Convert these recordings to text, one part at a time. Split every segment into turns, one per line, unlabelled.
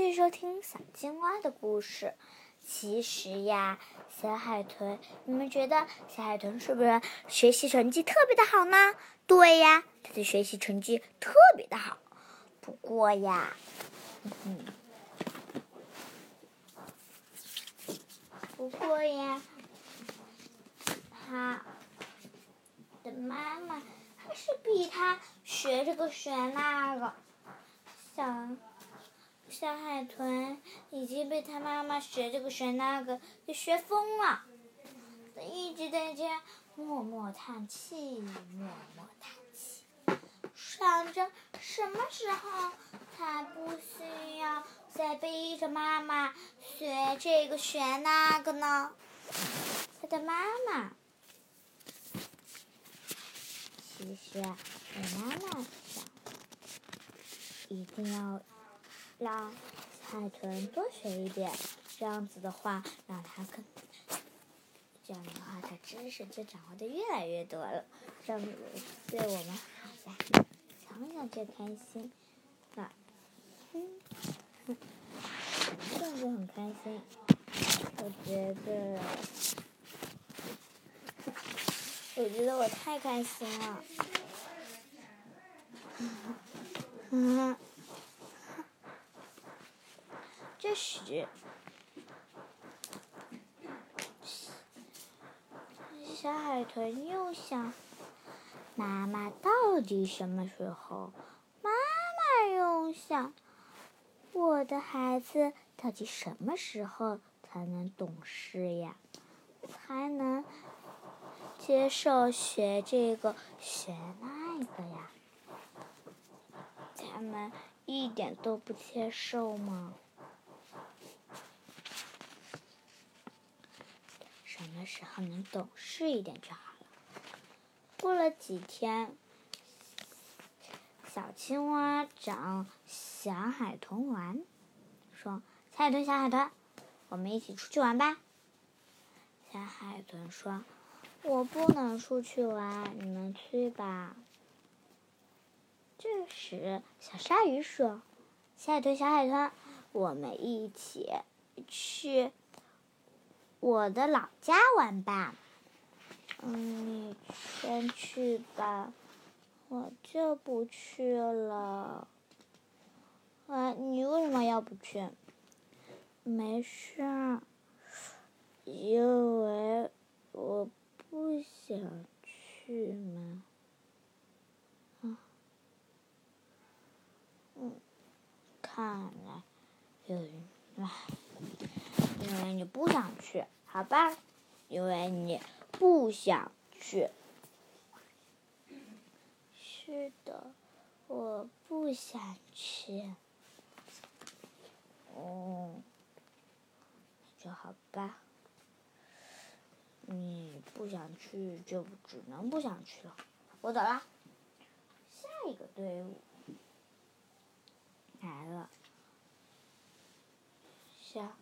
继续收听小青蛙的故事。其实呀，小海豚，你们觉得小海豚是不是学习成绩特别的好呢？对呀，它的学习成绩特别的好。不过呀，不过呀，它的妈妈还是逼它学这个学那个。小小海豚已经被他妈妈学这个学那个给学疯了，他一直在家默默叹气，默默叹气，想着什么时候他不需要再背着妈妈学这个学那个呢？他的妈妈其实我妈妈想。一定要让海豚多学一点，这样子的话，让他更这样的话，他知识就掌握的越来越多了，这样子对我们好呀，想想就开心，啊，嗯，这样就很开心，我觉得，我觉得我太开心了。嗯，这时，小海豚又想：妈妈到底什么时候？妈妈又想：我的孩子到底什么时候才能懂事呀？才能接受学这个学那个呀？他们一点都不接受吗？什么时候能懂事一点就好了。过了几天，小青蛙找小海豚玩，说：“小海豚，小海豚，我们一起出去玩吧。”小海豚说：“我不能出去玩，你们去吧。”这时，小鲨鱼说：“小海豚，小海豚，我们一起去我的老家玩吧。”“嗯，你先去吧，我就不去了。”“啊，你为什么要不去？”“没事，因为我不想去嘛。”看来，有人来你不想去，好吧？因为你不想去。是的，我不想去。哦，就好吧。你不想去，就只能不想去了。我走了。下一个队伍。来了，下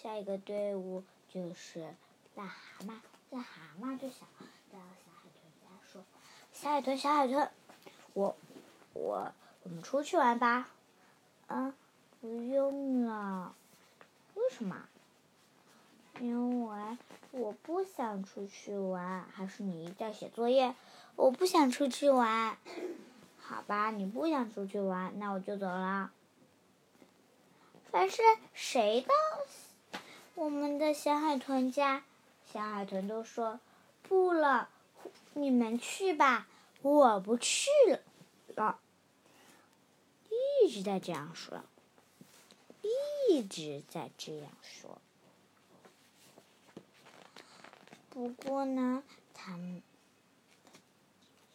下一个队伍就是癞蛤蟆。癞蛤蟆就想到小海豚家说：“小海豚，小海豚，我我我们出去玩吧。”嗯，不用了。为什么？因为我不想出去玩。还是你一在写作业？我不想出去玩。好吧，你不想出去玩，那我就走了。凡是谁到我们的小海豚家，小海豚都说不了，你们去吧，我不去了。了，一直在这样说，一直在这样说。不过呢，他。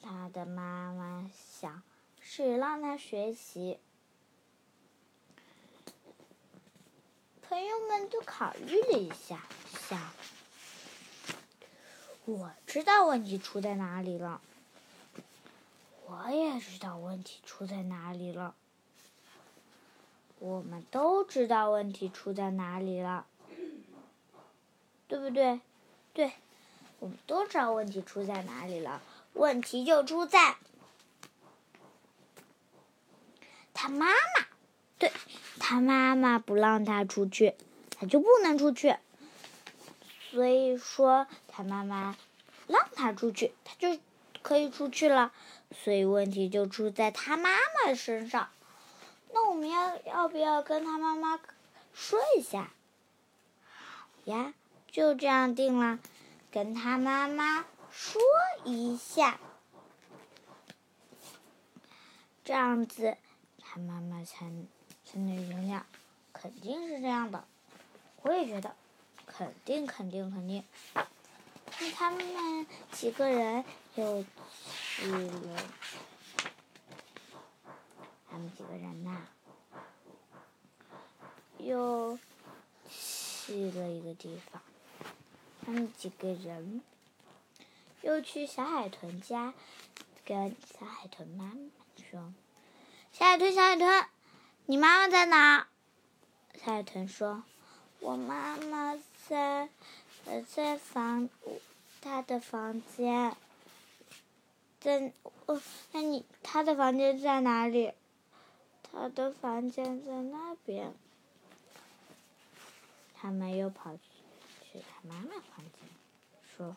他的妈妈想是让他学习，朋友们都考虑了一下，想，我知道问题出在哪里了，我也知道问题出在哪里了，我们都知道问题出在哪里了，对不对？对，我们都知道问题出在哪里了。问题就出在他妈妈，对，他妈妈不让他出去，他就不能出去。所以说，他妈妈让他出去，他就可以出去了。所以问题就出在他妈妈身上。那我们要要不要跟他妈妈说一下？好呀，就这样定了，跟他妈妈说一下，这样子他妈妈才才能原谅。肯定是这样的，我也觉得，肯定肯定肯定。那他们几个人又去了？他们几个人呐，又去了一个地方。他们几个人又去小海豚家，跟小海豚妈妈说：“小海豚，小海豚，你妈妈在哪？”小海豚说：“我妈妈在，呃，在房，她的房间。在，哦，那你，她的房间在哪里？她的房间在那边。”他们又跑去去他妈妈房间，说：“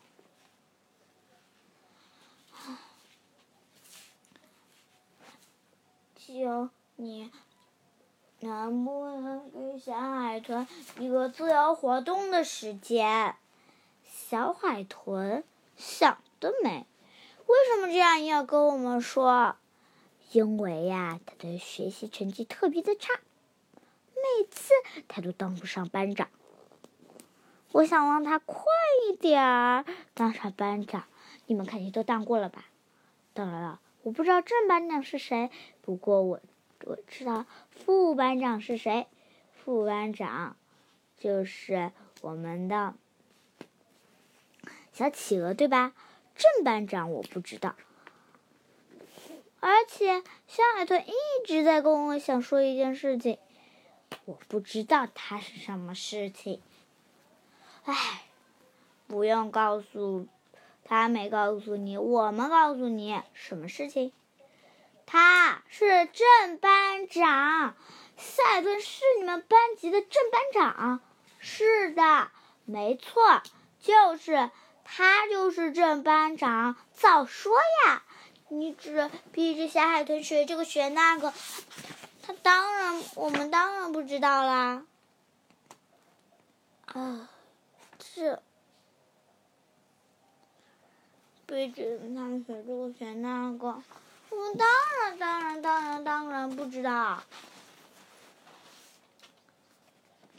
就你。”能不能给小海豚一个自由活动的时间？小海豚想得美！为什么这样要跟我们说？因为呀，他的学习成绩特别的差，每次他都当不上班长。我想让他快一点儿当上班长。你们肯定都当过了吧？当然了，我不知道正班长是谁，不过我。我知道副班长是谁，副班长就是我们的小企鹅，对吧？正班长我不知道，而且小海豚一直在跟我想说一件事情，我不知道他是什么事情。唉，不用告诉他，没告诉你，我们告诉你什么事情。他是正班长，赛顿是你们班级的正班长。是的，没错，就是他，就是正班长。早说呀！你只逼着小海豚学这个学那个，他当然，我们当然不知道啦。啊，这逼着他学这个学那个。我当然，当然，当然，当然不知道，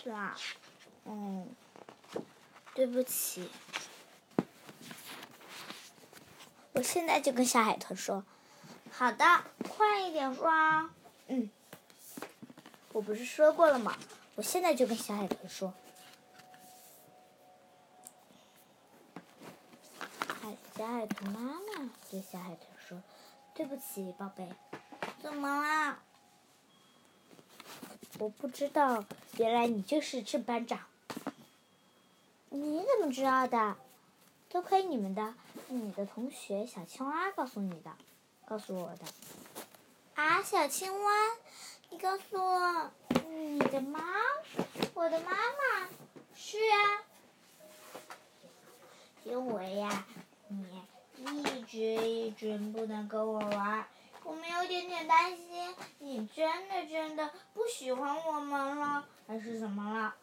是吧？嗯，对不起，我现在就跟小海豚说，好的，快一点说啊。嗯，我不是说过了吗？我现在就跟小海豚说。海小海豚妈妈对小海豚说。对不起，宝贝，怎么啦？我不知道，原来你就是正班长。你怎么知道的？多亏你们的，你的同学小青蛙告诉你的，告诉我的。啊，小青蛙，你告诉我，你的妈，我的妈妈，是啊，因为呀，你。一直一直不能跟我玩，我们有点点担心，你真的真的不喜欢我们了，还是什么了？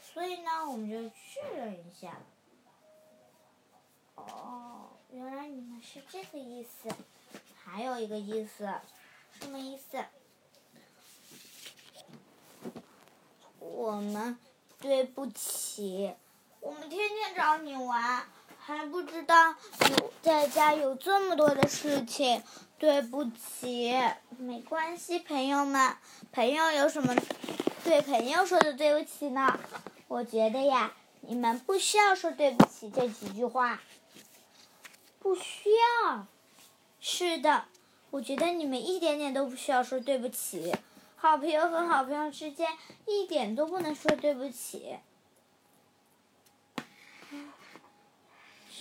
所以呢，我们就确认一下。哦，原来你们是这个意思，还有一个意思，什么意思？我们对不起，我们天天找你玩。还不知道有在家有这么多的事情，对不起，没关系，朋友们，朋友有什么对朋友说的对不起呢？我觉得呀，你们不需要说对不起这几句话，不需要。是的，我觉得你们一点点都不需要说对不起，好朋友和好朋友之间一点都不能说对不起。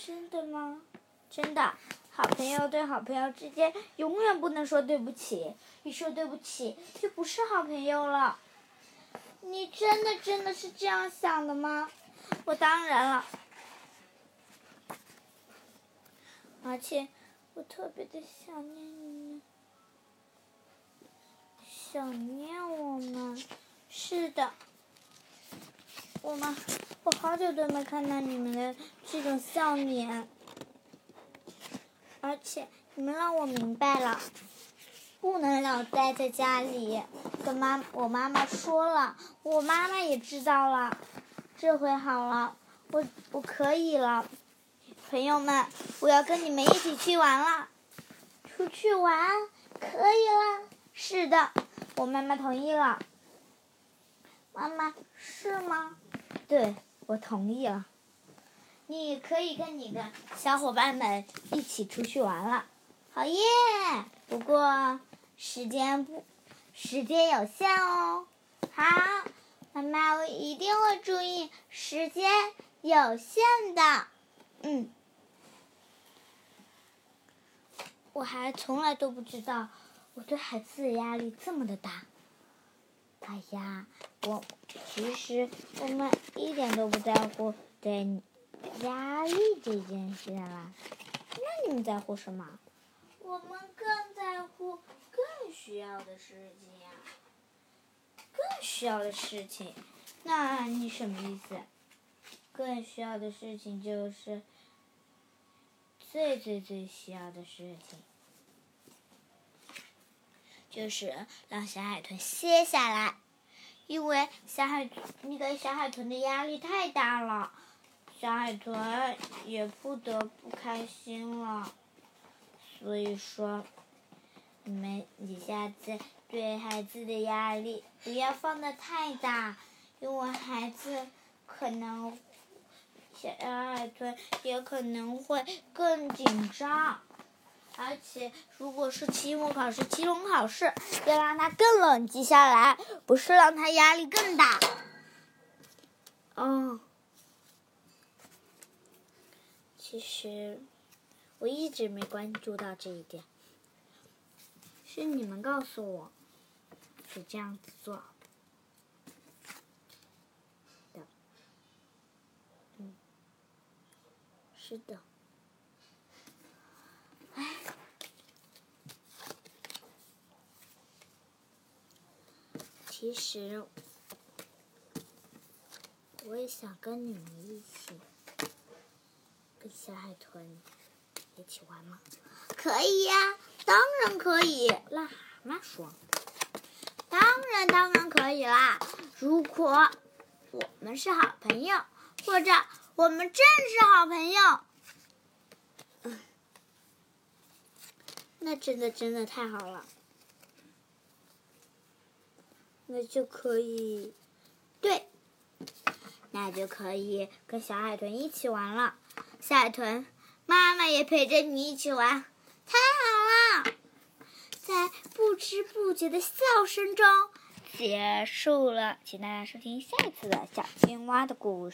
真的吗？真的，好朋友对好朋友之间永远不能说对不起，一说对不起就不是好朋友了。你真的真的是这样想的吗？我当然了，而且我特别的想念你，想念我们。是的，我们我好久都没看到你们的这种笑脸，而且你们让我明白了。不能老待在家里，跟妈我妈妈说了，我妈妈也知道了，这回好了，我我可以了，朋友们，我要跟你们一起去玩了，出去玩可以了，是的，我妈妈同意了，妈妈是吗？对，我同意了，你可以跟你的小伙伴们一起出去玩了，好耶！不过。时间不，时间有限哦。好，妈妈，我一定会注意时间有限的。嗯，我还从来都不知道我对孩子的压力这么的大。哎呀，我其实我们一点都不在乎对压力这件事啦。那你们在乎什么？我们更在乎。更需要的事情呀，更需要的事情，那你什么意思？更需要的事情就是最最最需要的事情，就是让小海豚歇下来，因为小海那个小海豚的压力太大了，小海豚也不得不开心了，所以说。你们，你下次对孩子的压力不要放的太大，因为孩子可能小海豚也可能会更紧张，而且如果是期末考试、期中考试，要让他更冷静下来，不是让他压力更大。嗯，其实我一直没关注到这一点。是你们告诉我，是这样子做的，是的，其实我也想跟你们一起，跟小海豚一起玩吗？可以呀。当然可以，癞蛤蟆说：“当然，当然可以啦！如果我们是好朋友，或者我们正是好朋友，那真的真的太好了。那就可以，对，那就可以跟小海豚一起玩了。小海豚，妈妈也陪着你一起玩。”太好了，在不知不觉的笑声中结束了，请大家收听下一次的小青蛙的故事。